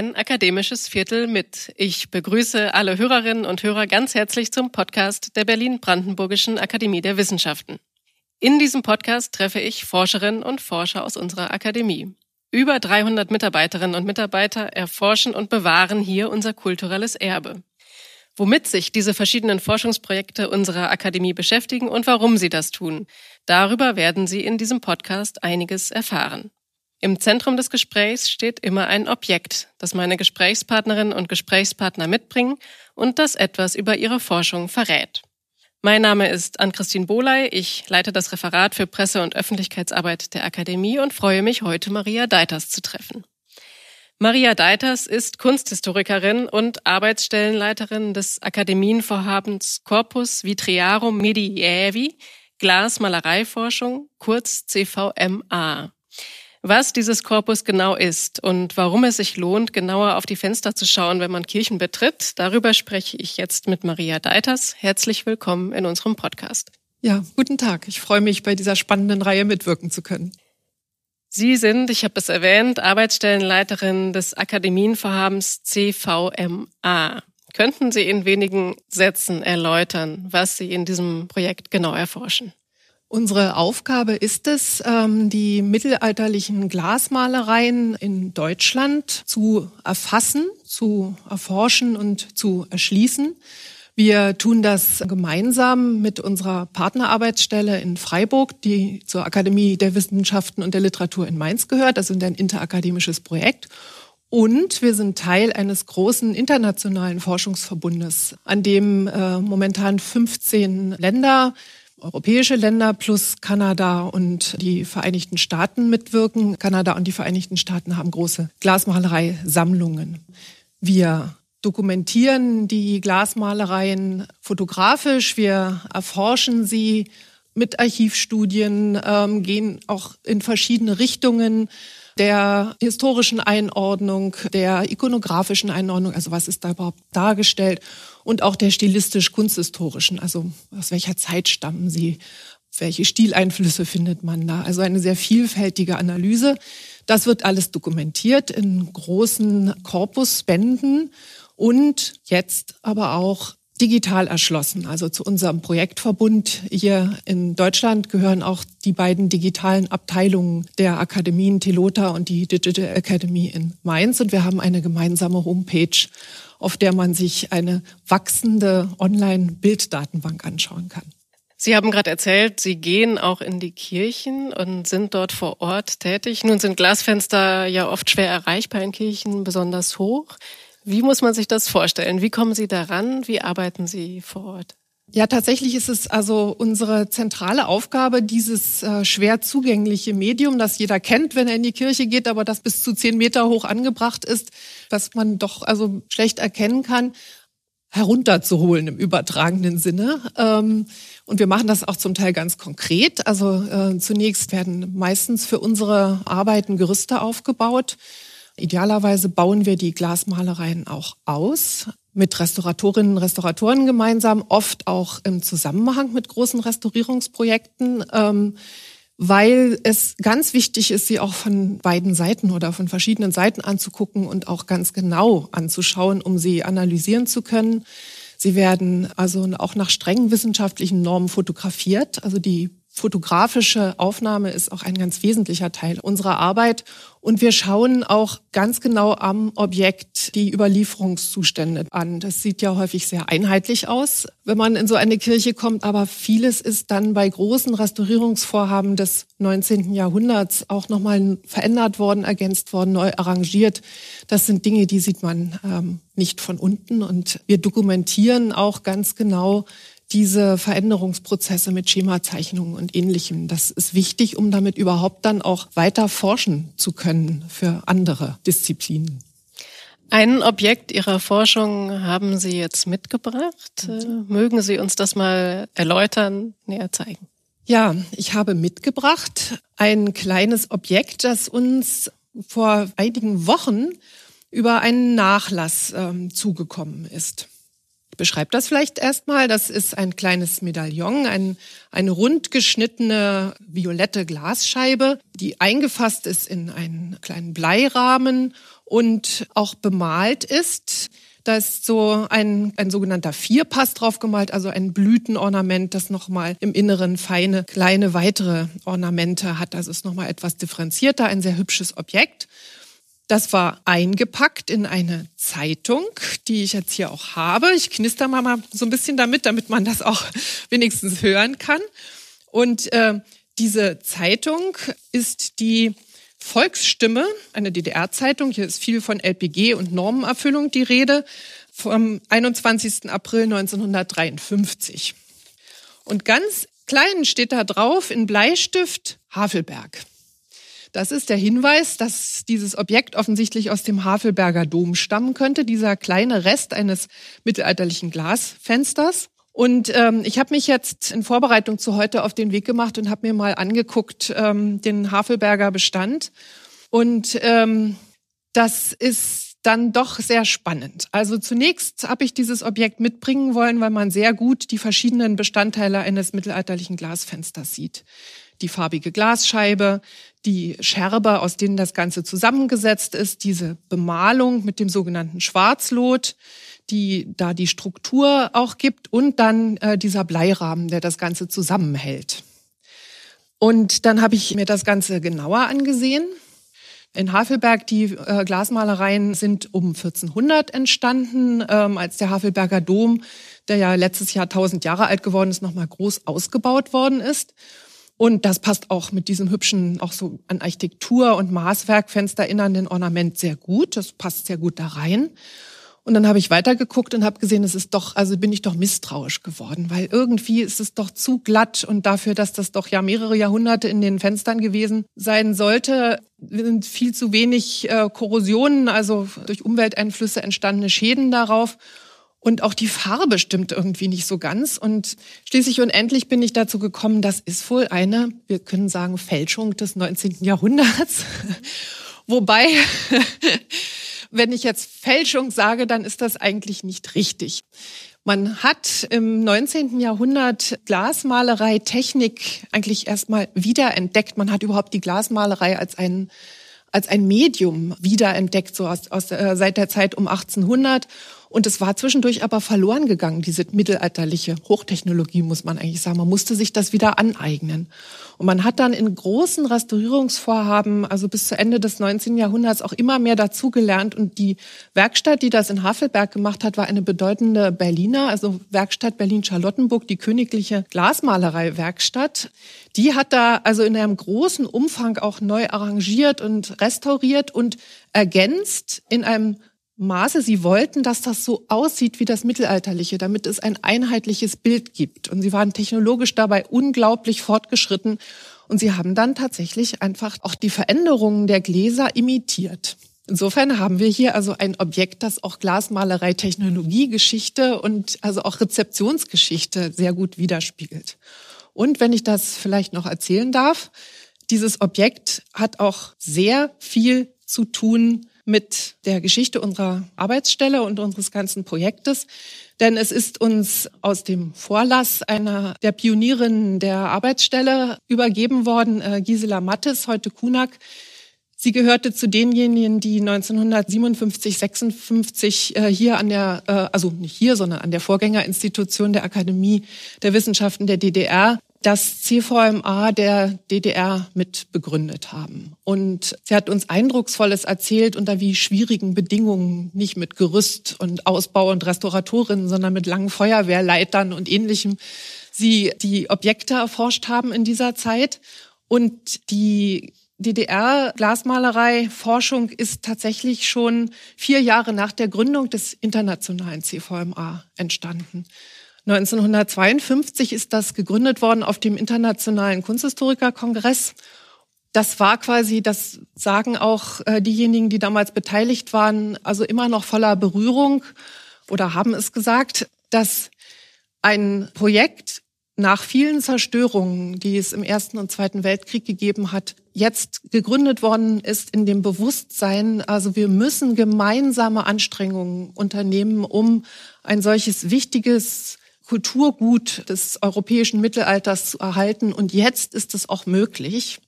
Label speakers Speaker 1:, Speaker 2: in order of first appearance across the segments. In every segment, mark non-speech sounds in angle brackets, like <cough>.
Speaker 1: ein akademisches Viertel mit. Ich begrüße alle Hörerinnen und Hörer ganz herzlich zum Podcast der Berlin-Brandenburgischen Akademie der Wissenschaften. In diesem Podcast treffe ich Forscherinnen und Forscher aus unserer Akademie. Über 300 Mitarbeiterinnen und Mitarbeiter erforschen und bewahren hier unser kulturelles Erbe. Womit sich diese verschiedenen Forschungsprojekte unserer Akademie beschäftigen und warum sie das tun, darüber werden Sie in diesem Podcast einiges erfahren. Im Zentrum des Gesprächs steht immer ein Objekt, das meine Gesprächspartnerinnen und Gesprächspartner mitbringen und das etwas über ihre Forschung verrät. Mein Name ist Ann-Christine Bohley. Ich leite das Referat für Presse- und Öffentlichkeitsarbeit der Akademie und freue mich, heute Maria Deiters zu treffen. Maria Deiters ist Kunsthistorikerin und Arbeitsstellenleiterin des Akademienvorhabens Corpus Vitriarum Medievi, Glasmalereiforschung, kurz CVMA. Was dieses Korpus genau ist und warum es sich lohnt, genauer auf die Fenster zu schauen, wenn man Kirchen betritt, darüber spreche ich jetzt mit Maria Deiters. Herzlich willkommen in unserem Podcast.
Speaker 2: Ja, guten Tag. Ich freue mich, bei dieser spannenden Reihe mitwirken zu können.
Speaker 1: Sie sind, ich habe es erwähnt, Arbeitsstellenleiterin des Akademienvorhabens CVMA. Könnten Sie in wenigen Sätzen erläutern, was Sie in diesem Projekt genau erforschen?
Speaker 2: Unsere Aufgabe ist es, ähm, die mittelalterlichen Glasmalereien in Deutschland zu erfassen, zu erforschen und zu erschließen. Wir tun das gemeinsam mit unserer Partnerarbeitsstelle in Freiburg, die zur Akademie der Wissenschaften und der Literatur in Mainz gehört. Das ist ein interakademisches Projekt. Und wir sind Teil eines großen internationalen Forschungsverbundes, an dem äh, momentan 15 Länder europäische Länder plus Kanada und die Vereinigten Staaten mitwirken. Kanada und die Vereinigten Staaten haben große Glasmalerei-Sammlungen. Wir dokumentieren die Glasmalereien fotografisch, wir erforschen sie mit Archivstudien, ähm, gehen auch in verschiedene Richtungen der historischen Einordnung, der ikonografischen Einordnung, also was ist da überhaupt dargestellt und auch der stilistisch-kunsthistorischen, also aus welcher Zeit stammen sie, welche Stileinflüsse findet man da. Also eine sehr vielfältige Analyse. Das wird alles dokumentiert in großen Korpusbänden und jetzt aber auch digital erschlossen. Also zu unserem Projektverbund hier in Deutschland gehören auch die beiden digitalen Abteilungen der Akademien Telota und die Digital Academy in Mainz. Und wir haben eine gemeinsame Homepage, auf der man sich eine wachsende Online-Bilddatenbank anschauen kann.
Speaker 1: Sie haben gerade erzählt, Sie gehen auch in die Kirchen und sind dort vor Ort tätig. Nun sind Glasfenster ja oft schwer erreichbar in Kirchen, besonders hoch. Wie muss man sich das vorstellen? Wie kommen Sie daran? Wie arbeiten Sie vor Ort?
Speaker 2: Ja, tatsächlich ist es also unsere zentrale Aufgabe, dieses äh, schwer zugängliche Medium, das jeder kennt, wenn er in die Kirche geht, aber das bis zu zehn Meter hoch angebracht ist, was man doch also schlecht erkennen kann, herunterzuholen im übertragenen Sinne. Ähm, und wir machen das auch zum Teil ganz konkret. Also äh, zunächst werden meistens für unsere Arbeiten Gerüste aufgebaut. Idealerweise bauen wir die Glasmalereien auch aus mit Restauratorinnen und Restauratoren gemeinsam, oft auch im Zusammenhang mit großen Restaurierungsprojekten, ähm, weil es ganz wichtig ist, sie auch von beiden Seiten oder von verschiedenen Seiten anzugucken und auch ganz genau anzuschauen, um sie analysieren zu können. Sie werden also auch nach strengen wissenschaftlichen Normen fotografiert. Also die fotografische Aufnahme ist auch ein ganz wesentlicher Teil unserer Arbeit. Und wir schauen auch ganz genau am Objekt die Überlieferungszustände an. Das sieht ja häufig sehr einheitlich aus, wenn man in so eine Kirche kommt. Aber vieles ist dann bei großen Restaurierungsvorhaben des 19. Jahrhunderts auch nochmal verändert worden, ergänzt worden, neu arrangiert. Das sind Dinge, die sieht man ähm, nicht von unten. Und wir dokumentieren auch ganz genau, diese Veränderungsprozesse mit Schemazeichnungen und ähnlichem. Das ist wichtig, um damit überhaupt dann auch weiter forschen zu können für andere Disziplinen.
Speaker 1: Ein Objekt Ihrer Forschung haben Sie jetzt mitgebracht. Mhm. Mögen Sie uns das mal erläutern, näher zeigen?
Speaker 2: Ja, ich habe mitgebracht ein kleines Objekt, das uns vor einigen Wochen über einen Nachlass ähm, zugekommen ist beschreibe das vielleicht erstmal. Das ist ein kleines Medaillon, ein, eine rund geschnittene violette Glasscheibe, die eingefasst ist in einen kleinen Bleirahmen und auch bemalt ist. Da ist so ein, ein sogenannter Vierpass drauf gemalt, also ein Blütenornament, das nochmal im Inneren feine, kleine weitere Ornamente hat. Das ist nochmal etwas differenzierter, ein sehr hübsches Objekt. Das war eingepackt in eine Zeitung, die ich jetzt hier auch habe. Ich knister mal so ein bisschen damit, damit man das auch <laughs> wenigstens hören kann. Und äh, diese Zeitung ist die Volksstimme, eine DDR-Zeitung. Hier ist viel von LPG und Normenerfüllung die Rede vom 21. April 1953. Und ganz klein steht da drauf in Bleistift Havelberg. Das ist der Hinweis, dass dieses Objekt offensichtlich aus dem Havelberger Dom stammen könnte, dieser kleine Rest eines mittelalterlichen Glasfensters. Und ähm, ich habe mich jetzt in Vorbereitung zu heute auf den Weg gemacht und habe mir mal angeguckt ähm, den Havelberger Bestand. Und ähm, das ist dann doch sehr spannend. Also zunächst habe ich dieses Objekt mitbringen wollen, weil man sehr gut die verschiedenen Bestandteile eines mittelalterlichen Glasfensters sieht die farbige Glasscheibe, die Scherbe, aus denen das Ganze zusammengesetzt ist, diese Bemalung mit dem sogenannten Schwarzlot, die da die Struktur auch gibt und dann äh, dieser Bleirahmen, der das Ganze zusammenhält. Und dann habe ich mir das Ganze genauer angesehen. In Havelberg, die äh, Glasmalereien sind um 1400 entstanden, ähm, als der Havelberger Dom, der ja letztes Jahr 1000 Jahre alt geworden ist, nochmal groß ausgebaut worden ist. Und das passt auch mit diesem hübschen, auch so an Architektur und Maßwerkfenster erinnernden Ornament sehr gut. Das passt sehr gut da rein. Und dann habe ich weitergeguckt und habe gesehen, es ist doch, also bin ich doch misstrauisch geworden, weil irgendwie ist es doch zu glatt und dafür, dass das doch ja mehrere Jahrhunderte in den Fenstern gewesen sein sollte, sind viel zu wenig äh, Korrosionen, also durch Umwelteinflüsse entstandene Schäden darauf. Und auch die Farbe stimmt irgendwie nicht so ganz. Und schließlich und endlich bin ich dazu gekommen, das ist wohl eine, wir können sagen, Fälschung des 19. Jahrhunderts. <laughs> Wobei, <laughs> wenn ich jetzt Fälschung sage, dann ist das eigentlich nicht richtig. Man hat im 19. Jahrhundert Glasmalerei, Technik eigentlich erstmal wiederentdeckt. Man hat überhaupt die Glasmalerei als ein als ein Medium wiederentdeckt, so aus, aus, äh, seit der Zeit um 1800. Und es war zwischendurch aber verloren gegangen, diese mittelalterliche Hochtechnologie, muss man eigentlich sagen. Man musste sich das wieder aneignen. Und man hat dann in großen Restaurierungsvorhaben, also bis zu Ende des 19. Jahrhunderts, auch immer mehr dazugelernt. Und die Werkstatt, die das in Havelberg gemacht hat, war eine bedeutende Berliner, also Werkstatt Berlin-Charlottenburg, die königliche Glasmalerei-Werkstatt. Die hat da also in einem großen Umfang auch neu arrangiert und restauriert und ergänzt in einem Maße. Sie wollten, dass das so aussieht wie das Mittelalterliche, damit es ein einheitliches Bild gibt. Und sie waren technologisch dabei unglaublich fortgeschritten. Und sie haben dann tatsächlich einfach auch die Veränderungen der Gläser imitiert. Insofern haben wir hier also ein Objekt, das auch Glasmalerei, Technologie, Geschichte und also auch Rezeptionsgeschichte sehr gut widerspiegelt. Und wenn ich das vielleicht noch erzählen darf, dieses Objekt hat auch sehr viel zu tun mit der Geschichte unserer Arbeitsstelle und unseres ganzen Projektes. Denn es ist uns aus dem Vorlass einer der Pionierinnen der Arbeitsstelle übergeben worden, äh, Gisela Mattes, heute Kunak. Sie gehörte zu denjenigen, die 1957, 56 äh, hier an der, äh, also nicht hier, sondern an der Vorgängerinstitution der Akademie der Wissenschaften der DDR das CVMA der DDR mit begründet haben. Und sie hat uns Eindrucksvolles erzählt, unter wie schwierigen Bedingungen, nicht mit Gerüst und Ausbau und Restauratorinnen, sondern mit langen Feuerwehrleitern und ähnlichem, sie die Objekte erforscht haben in dieser Zeit. Und die DDR-Glasmalerei-Forschung ist tatsächlich schon vier Jahre nach der Gründung des internationalen CVMA entstanden. 1952 ist das gegründet worden auf dem Internationalen Kunsthistorikerkongress. Das war quasi, das sagen auch äh, diejenigen, die damals beteiligt waren, also immer noch voller Berührung oder haben es gesagt, dass ein Projekt nach vielen Zerstörungen, die es im Ersten und Zweiten Weltkrieg gegeben hat, jetzt gegründet worden ist in dem Bewusstsein, also wir müssen gemeinsame Anstrengungen unternehmen, um ein solches wichtiges Kulturgut des europäischen Mittelalters zu erhalten. Und jetzt ist es auch möglich,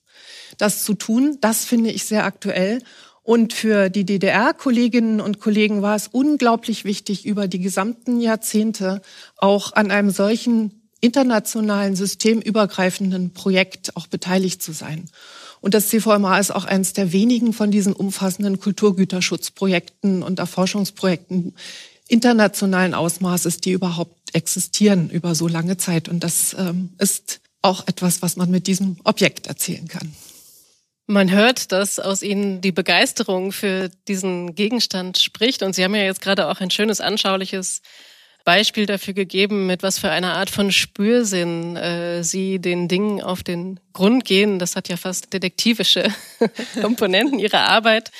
Speaker 2: das zu tun. Das finde ich sehr aktuell. Und für die DDR-Kolleginnen und Kollegen war es unglaublich wichtig, über die gesamten Jahrzehnte auch an einem solchen internationalen systemübergreifenden Projekt auch beteiligt zu sein. Und das CVMA ist auch eines der wenigen von diesen umfassenden Kulturgüterschutzprojekten und Erforschungsprojekten internationalen Ausmaßes, die überhaupt existieren über so lange Zeit. Und das ähm, ist auch etwas, was man mit diesem Objekt erzählen kann.
Speaker 1: Man hört, dass aus Ihnen die Begeisterung für diesen Gegenstand spricht. Und Sie haben ja jetzt gerade auch ein schönes, anschauliches Beispiel dafür gegeben, mit was für einer Art von Spürsinn äh, Sie den Dingen auf den Grund gehen. Das hat ja fast detektivische <laughs> Komponenten Ihrer Arbeit.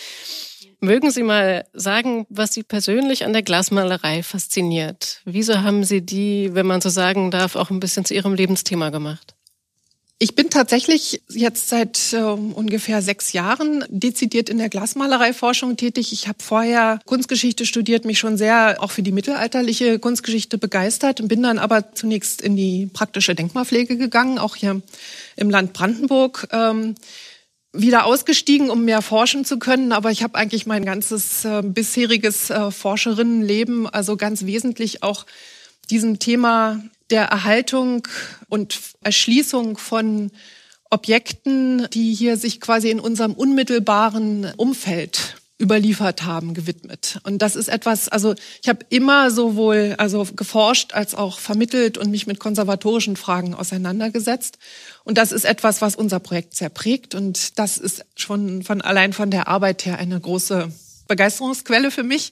Speaker 1: Mögen Sie mal sagen, was Sie persönlich an der Glasmalerei fasziniert? Wieso haben Sie die, wenn man so sagen darf, auch ein bisschen zu Ihrem Lebensthema gemacht?
Speaker 2: Ich bin tatsächlich jetzt seit äh, ungefähr sechs Jahren dezidiert in der Glasmalereiforschung tätig. Ich habe vorher Kunstgeschichte studiert, mich schon sehr auch für die mittelalterliche Kunstgeschichte begeistert und bin dann aber zunächst in die praktische Denkmalpflege gegangen, auch hier im Land Brandenburg. Ähm, wieder ausgestiegen, um mehr forschen zu können, aber ich habe eigentlich mein ganzes äh, bisheriges äh, Forscherinnenleben, also ganz wesentlich auch diesem Thema der Erhaltung und Erschließung von Objekten, die hier sich quasi in unserem unmittelbaren Umfeld überliefert haben, gewidmet. Und das ist etwas, also ich habe immer sowohl also geforscht als auch vermittelt und mich mit konservatorischen Fragen auseinandergesetzt. Und das ist etwas, was unser Projekt sehr prägt. Und das ist schon von allein von der Arbeit her eine große Begeisterungsquelle für mich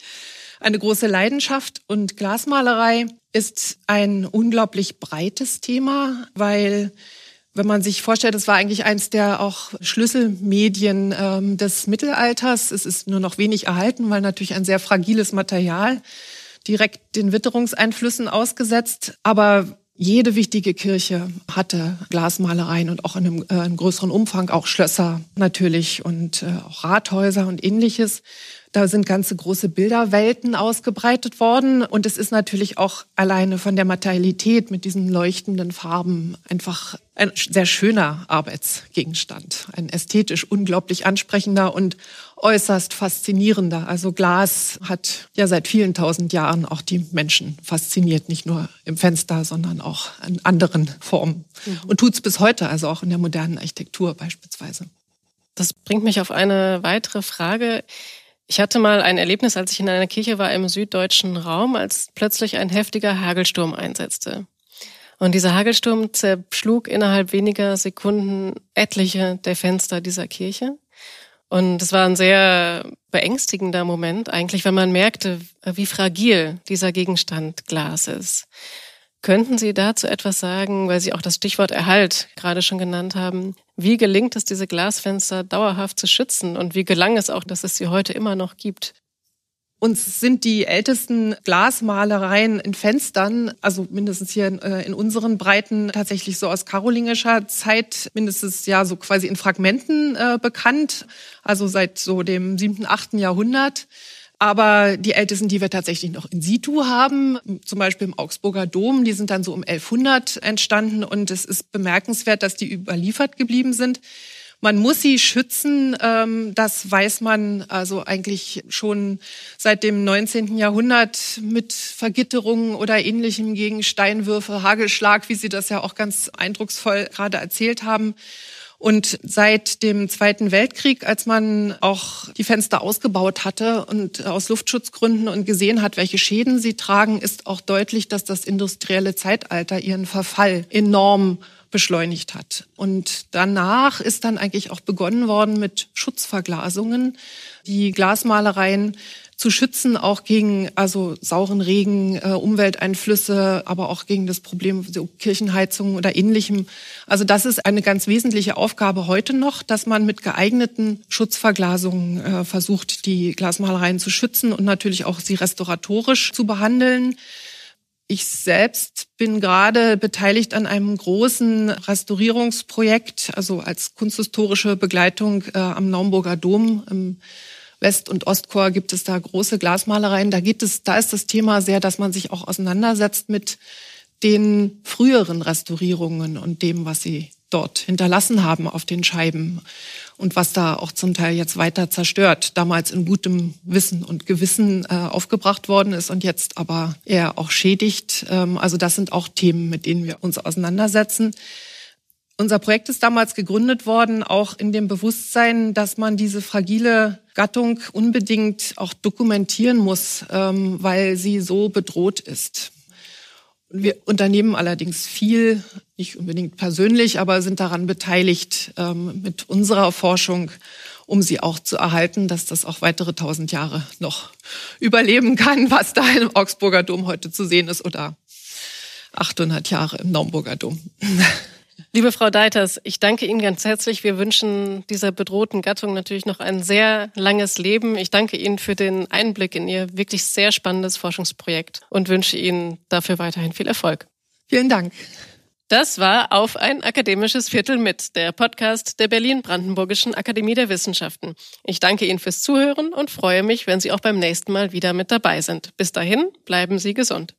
Speaker 2: eine große Leidenschaft und Glasmalerei ist ein unglaublich breites Thema, weil wenn man sich vorstellt, es war eigentlich eins der auch Schlüsselmedien ähm, des Mittelalters. Es ist nur noch wenig erhalten, weil natürlich ein sehr fragiles Material direkt den Witterungseinflüssen ausgesetzt. Aber jede wichtige Kirche hatte Glasmalereien und auch in einem, äh, in größeren Umfang auch Schlösser natürlich und äh, auch Rathäuser und ähnliches. Da sind ganze große Bilderwelten ausgebreitet worden. Und es ist natürlich auch alleine von der Materialität mit diesen leuchtenden Farben einfach ein sehr schöner Arbeitsgegenstand. Ein ästhetisch unglaublich ansprechender und äußerst faszinierender. Also Glas hat ja seit vielen tausend Jahren auch die Menschen fasziniert, nicht nur im Fenster, sondern auch in anderen Formen. Mhm. Und tut es bis heute, also auch in der modernen Architektur beispielsweise.
Speaker 1: Das bringt mich auf eine weitere Frage. Ich hatte mal ein Erlebnis, als ich in einer Kirche war im süddeutschen Raum, als plötzlich ein heftiger Hagelsturm einsetzte. Und dieser Hagelsturm zerschlug innerhalb weniger Sekunden etliche der Fenster dieser Kirche. Und es war ein sehr beängstigender Moment eigentlich, weil man merkte, wie fragil dieser Gegenstand Glas ist. Könnten Sie dazu etwas sagen, weil Sie auch das Stichwort Erhalt gerade schon genannt haben? Wie gelingt es, diese Glasfenster dauerhaft zu schützen? Und wie gelang es auch, dass es sie heute immer noch gibt?
Speaker 2: Uns sind die ältesten Glasmalereien in Fenstern, also mindestens hier in, äh, in, unseren Breiten, tatsächlich so aus karolingischer Zeit, mindestens ja so quasi in Fragmenten äh, bekannt, also seit so dem siebten, achten Jahrhundert. Aber die ältesten, die wir tatsächlich noch in situ haben, zum Beispiel im Augsburger Dom, die sind dann so um 1100 entstanden und es ist bemerkenswert, dass die überliefert geblieben sind. Man muss sie schützen, ähm, das weiß man also eigentlich schon seit dem 19. Jahrhundert mit Vergitterungen oder ähnlichem gegen Steinwürfe, Hagelschlag, wie Sie das ja auch ganz eindrucksvoll gerade erzählt haben. Und seit dem Zweiten Weltkrieg, als man auch die Fenster ausgebaut hatte und aus Luftschutzgründen und gesehen hat, welche Schäden sie tragen, ist auch deutlich, dass das industrielle Zeitalter ihren Verfall enorm beschleunigt hat. Und danach ist dann eigentlich auch begonnen worden mit Schutzverglasungen. Die Glasmalereien zu schützen, auch gegen also sauren Regen, äh, Umwelteinflüsse, aber auch gegen das Problem so Kirchenheizung oder ähnlichem. Also das ist eine ganz wesentliche Aufgabe heute noch, dass man mit geeigneten Schutzverglasungen äh, versucht, die Glasmalereien zu schützen und natürlich auch sie restauratorisch zu behandeln. Ich selbst bin gerade beteiligt an einem großen Restaurierungsprojekt, also als kunsthistorische Begleitung äh, am Naumburger Dom. Im West- und Ostchor gibt es da große Glasmalereien. Da geht es, da ist das Thema sehr, dass man sich auch auseinandersetzt mit den früheren Restaurierungen und dem, was sie dort hinterlassen haben auf den Scheiben und was da auch zum Teil jetzt weiter zerstört, damals in gutem Wissen und Gewissen äh, aufgebracht worden ist und jetzt aber eher auch schädigt. Ähm, also das sind auch Themen, mit denen wir uns auseinandersetzen. Unser Projekt ist damals gegründet worden, auch in dem Bewusstsein, dass man diese fragile Gattung unbedingt auch dokumentieren muss, ähm, weil sie so bedroht ist. Wir unternehmen allerdings viel, nicht unbedingt persönlich, aber sind daran beteiligt ähm, mit unserer Forschung, um sie auch zu erhalten, dass das auch weitere tausend Jahre noch überleben kann, was da im Augsburger Dom heute zu sehen ist oder 800 Jahre im Naumburger Dom. <laughs>
Speaker 1: Liebe Frau Deiters, ich danke Ihnen ganz herzlich. Wir wünschen dieser bedrohten Gattung natürlich noch ein sehr langes Leben. Ich danke Ihnen für den Einblick in Ihr wirklich sehr spannendes Forschungsprojekt und wünsche Ihnen dafür weiterhin viel Erfolg.
Speaker 2: Vielen Dank.
Speaker 1: Das war auf ein akademisches Viertel mit, der Podcast der Berlin-Brandenburgischen Akademie der Wissenschaften. Ich danke Ihnen fürs Zuhören und freue mich, wenn Sie auch beim nächsten Mal wieder mit dabei sind. Bis dahin, bleiben Sie gesund.